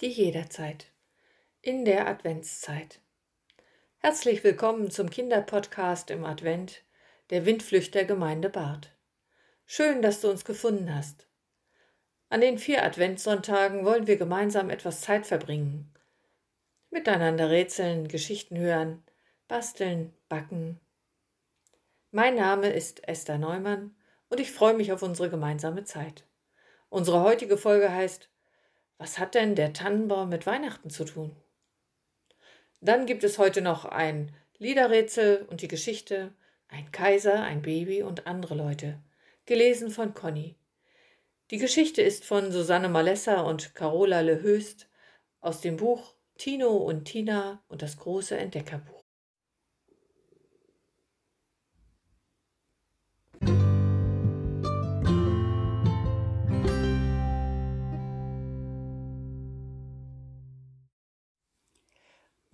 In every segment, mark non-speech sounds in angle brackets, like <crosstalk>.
die jederzeit in der Adventszeit. Herzlich willkommen zum Kinderpodcast im Advent der Windflüchter Gemeinde Barth. Schön, dass du uns gefunden hast. An den vier Adventssonntagen wollen wir gemeinsam etwas Zeit verbringen. Miteinander rätseln, Geschichten hören, basteln, backen. Mein Name ist Esther Neumann und ich freue mich auf unsere gemeinsame Zeit. Unsere heutige Folge heißt was hat denn der Tannenbaum mit Weihnachten zu tun? Dann gibt es heute noch ein Liederrätsel und die Geschichte Ein Kaiser, ein Baby und andere Leute, gelesen von Conny. Die Geschichte ist von Susanne Malessa und Carola Lehöst aus dem Buch Tino und Tina und das große Entdeckerbuch.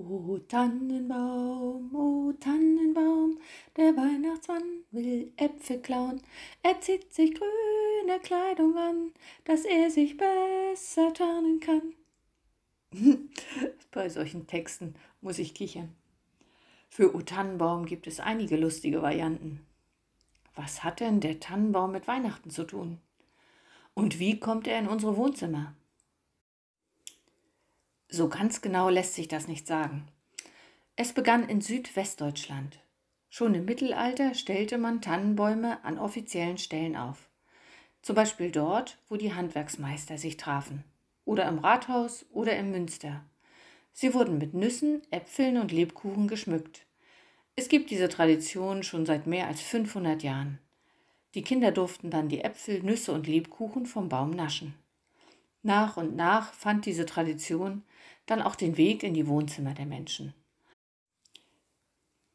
O Tannenbaum, o Tannenbaum, der Weihnachtsmann will Äpfel klauen. Er zieht sich grüne Kleidung an, dass er sich besser tarnen kann. <laughs> Bei solchen Texten muss ich kichern. Für O Tannenbaum gibt es einige lustige Varianten. Was hat denn der Tannenbaum mit Weihnachten zu tun? Und wie kommt er in unsere Wohnzimmer? So ganz genau lässt sich das nicht sagen. Es begann in Südwestdeutschland. Schon im Mittelalter stellte man Tannenbäume an offiziellen Stellen auf. Zum Beispiel dort, wo die Handwerksmeister sich trafen. Oder im Rathaus oder im Münster. Sie wurden mit Nüssen, Äpfeln und Lebkuchen geschmückt. Es gibt diese Tradition schon seit mehr als 500 Jahren. Die Kinder durften dann die Äpfel, Nüsse und Lebkuchen vom Baum naschen. Nach und nach fand diese Tradition dann auch den Weg in die Wohnzimmer der Menschen.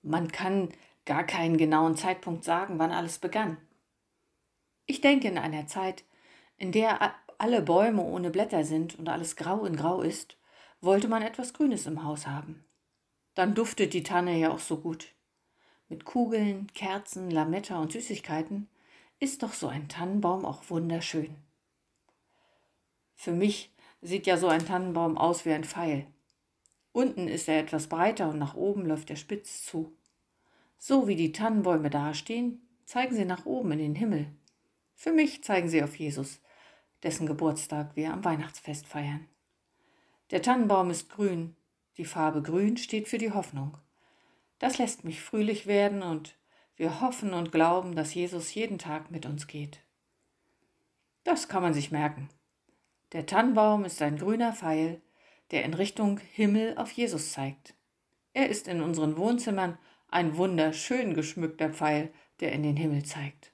Man kann gar keinen genauen Zeitpunkt sagen, wann alles begann. Ich denke in einer Zeit, in der alle Bäume ohne Blätter sind und alles grau in grau ist, wollte man etwas Grünes im Haus haben. Dann duftet die Tanne ja auch so gut. Mit Kugeln, Kerzen, Lametta und Süßigkeiten ist doch so ein Tannenbaum auch wunderschön. Für mich sieht ja so ein Tannenbaum aus wie ein Pfeil. Unten ist er etwas breiter und nach oben läuft er spitz zu. So wie die Tannenbäume dastehen, zeigen sie nach oben in den Himmel. Für mich zeigen sie auf Jesus, dessen Geburtstag wir am Weihnachtsfest feiern. Der Tannenbaum ist grün, die Farbe grün steht für die Hoffnung. Das lässt mich fröhlich werden und wir hoffen und glauben, dass Jesus jeden Tag mit uns geht. Das kann man sich merken. Der Tannenbaum ist ein grüner Pfeil, der in Richtung Himmel auf Jesus zeigt. Er ist in unseren Wohnzimmern ein wunderschön geschmückter Pfeil, der in den Himmel zeigt.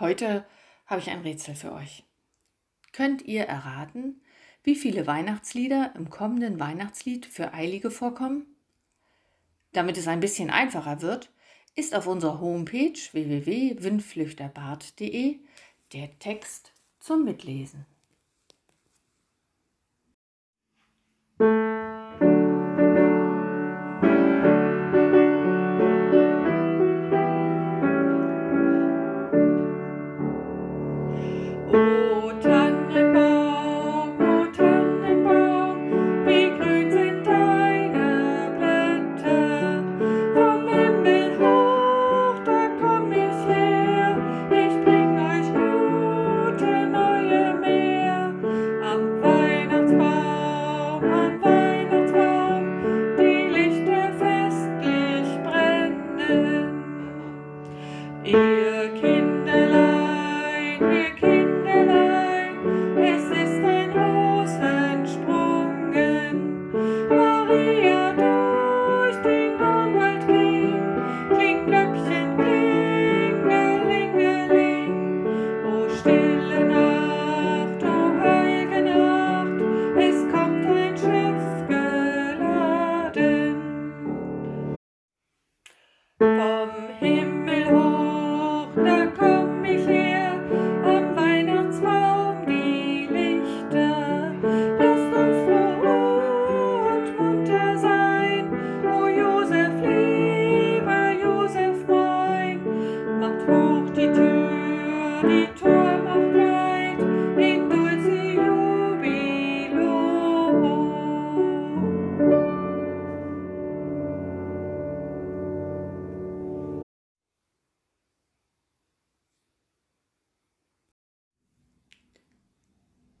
Heute habe ich ein Rätsel für euch. Könnt ihr erraten, wie viele Weihnachtslieder im kommenden Weihnachtslied für Eilige vorkommen? Damit es ein bisschen einfacher wird, ist auf unserer Homepage www.windflüchterbart.de der Text zum Mitlesen.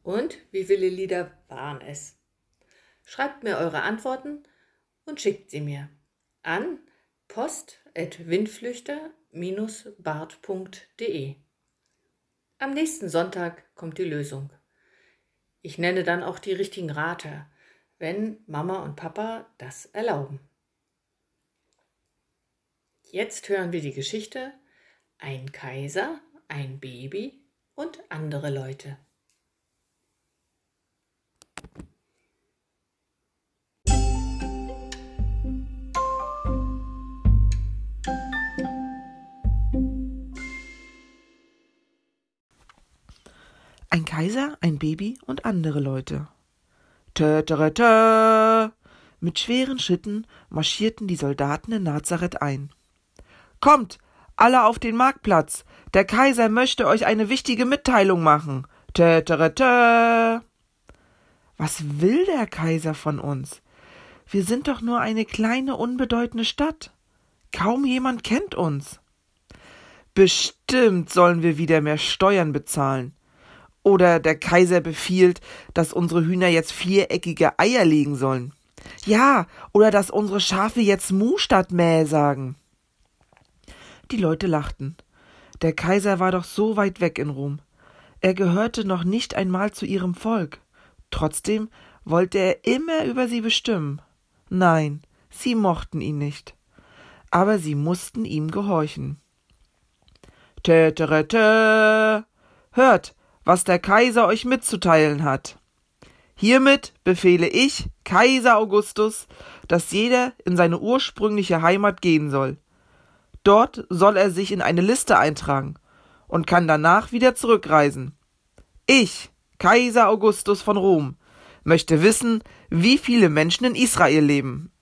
Und wie viele Lieder waren es? Schreibt mir eure Antworten und schickt sie mir an post.windflüchter-bart.de. Am nächsten Sonntag kommt die Lösung. Ich nenne dann auch die richtigen Rater, wenn Mama und Papa das erlauben. Jetzt hören wir die Geschichte Ein Kaiser, ein Baby und andere Leute. Ein Kaiser, ein Baby und andere Leute. Tötötötö! Mit schweren Schritten marschierten die Soldaten in Nazareth ein. Kommt, alle auf den Marktplatz. Der Kaiser möchte euch eine wichtige Mitteilung machen. Tötötötö! Was will der Kaiser von uns? Wir sind doch nur eine kleine, unbedeutende Stadt. Kaum jemand kennt uns. Bestimmt sollen wir wieder mehr Steuern bezahlen. Oder der Kaiser befiehlt, dass unsere Hühner jetzt viereckige Eier legen sollen. Ja, oder dass unsere Schafe jetzt Mu statt Mäh sagen. Die Leute lachten. Der Kaiser war doch so weit weg in Rom. Er gehörte noch nicht einmal zu ihrem Volk. Trotzdem wollte er immer über sie bestimmen. Nein, sie mochten ihn nicht. Aber sie mussten ihm gehorchen. Täterete! Hört, was der Kaiser euch mitzuteilen hat. Hiermit befehle ich, Kaiser Augustus, dass jeder in seine ursprüngliche Heimat gehen soll. Dort soll er sich in eine Liste eintragen und kann danach wieder zurückreisen. Ich, Kaiser Augustus von Rom, möchte wissen, wie viele Menschen in Israel leben.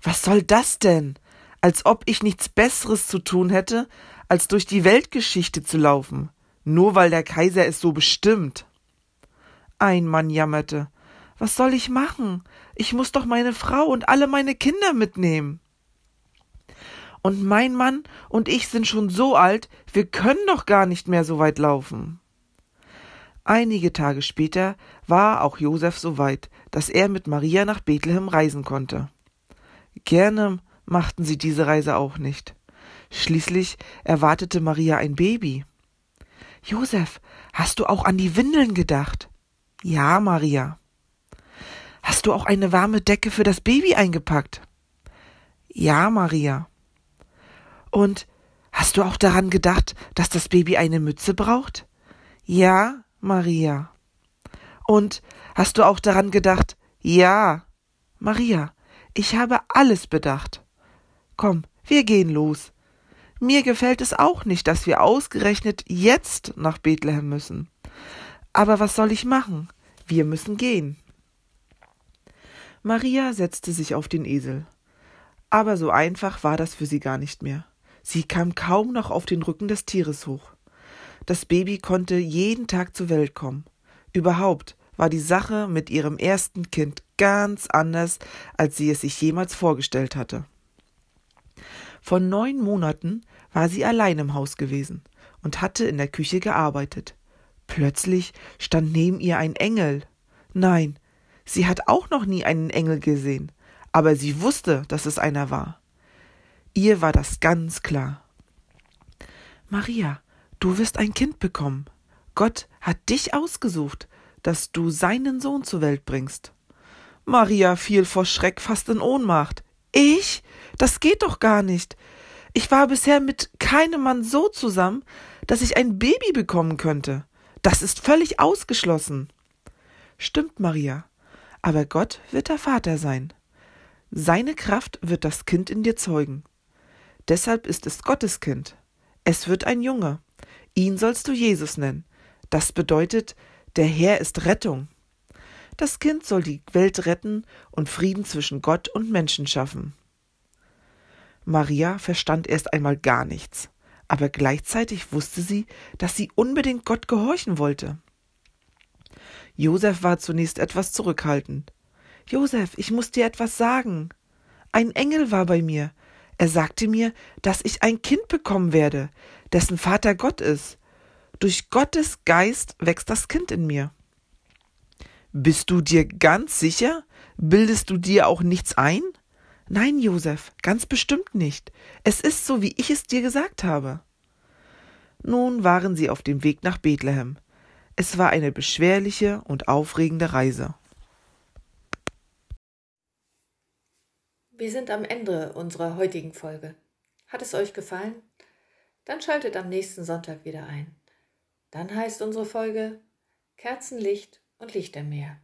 Was soll das denn? Als ob ich nichts Besseres zu tun hätte, als durch die Weltgeschichte zu laufen, nur weil der Kaiser es so bestimmt. Ein Mann jammerte. Was soll ich machen? Ich muss doch meine Frau und alle meine Kinder mitnehmen. Und mein Mann und ich sind schon so alt, wir können doch gar nicht mehr so weit laufen. Einige Tage später war auch Josef so weit, dass er mit Maria nach Bethlehem reisen konnte. Gerne machten sie diese Reise auch nicht. Schließlich erwartete Maria ein Baby. Josef, hast du auch an die Windeln gedacht? Ja, Maria. Hast du auch eine warme Decke für das Baby eingepackt? Ja, Maria. Und hast du auch daran gedacht, dass das Baby eine Mütze braucht? Ja, Maria. Und hast du auch daran gedacht? Ja, Maria. Ich habe alles bedacht. Komm, wir gehen los. Mir gefällt es auch nicht, dass wir ausgerechnet jetzt nach Bethlehem müssen. Aber was soll ich machen? Wir müssen gehen. Maria setzte sich auf den Esel. Aber so einfach war das für sie gar nicht mehr. Sie kam kaum noch auf den Rücken des Tieres hoch. Das Baby konnte jeden Tag zur Welt kommen. Überhaupt war die Sache mit ihrem ersten Kind ganz anders, als sie es sich jemals vorgestellt hatte. Vor neun Monaten war sie allein im Haus gewesen und hatte in der Küche gearbeitet. Plötzlich stand neben ihr ein Engel. Nein, sie hat auch noch nie einen Engel gesehen, aber sie wusste, dass es einer war. Ihr war das ganz klar. Maria, du wirst ein Kind bekommen. Gott hat dich ausgesucht, dass du seinen Sohn zur Welt bringst. Maria fiel vor Schreck fast in Ohnmacht. Ich? Das geht doch gar nicht. Ich war bisher mit keinem Mann so zusammen, dass ich ein Baby bekommen könnte. Das ist völlig ausgeschlossen. Stimmt, Maria. Aber Gott wird der Vater sein. Seine Kraft wird das Kind in dir zeugen. Deshalb ist es Gottes Kind. Es wird ein Junge. Ihn sollst du Jesus nennen. Das bedeutet, der Herr ist Rettung. Das Kind soll die Welt retten und Frieden zwischen Gott und Menschen schaffen. Maria verstand erst einmal gar nichts, aber gleichzeitig wusste sie, dass sie unbedingt Gott gehorchen wollte. Josef war zunächst etwas zurückhaltend. Josef, ich muss dir etwas sagen. Ein Engel war bei mir. Er sagte mir, dass ich ein Kind bekommen werde, dessen Vater Gott ist. Durch Gottes Geist wächst das Kind in mir. Bist du dir ganz sicher? Bildest du dir auch nichts ein? Nein, Josef, ganz bestimmt nicht. Es ist so, wie ich es dir gesagt habe. Nun waren sie auf dem Weg nach Bethlehem. Es war eine beschwerliche und aufregende Reise. Wir sind am Ende unserer heutigen Folge. Hat es euch gefallen? Dann schaltet am nächsten Sonntag wieder ein. Dann heißt unsere Folge Kerzenlicht und Lichtermeer.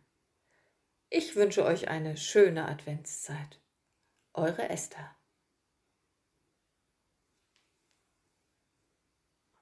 Ich wünsche euch eine schöne Adventszeit. Eure Esther.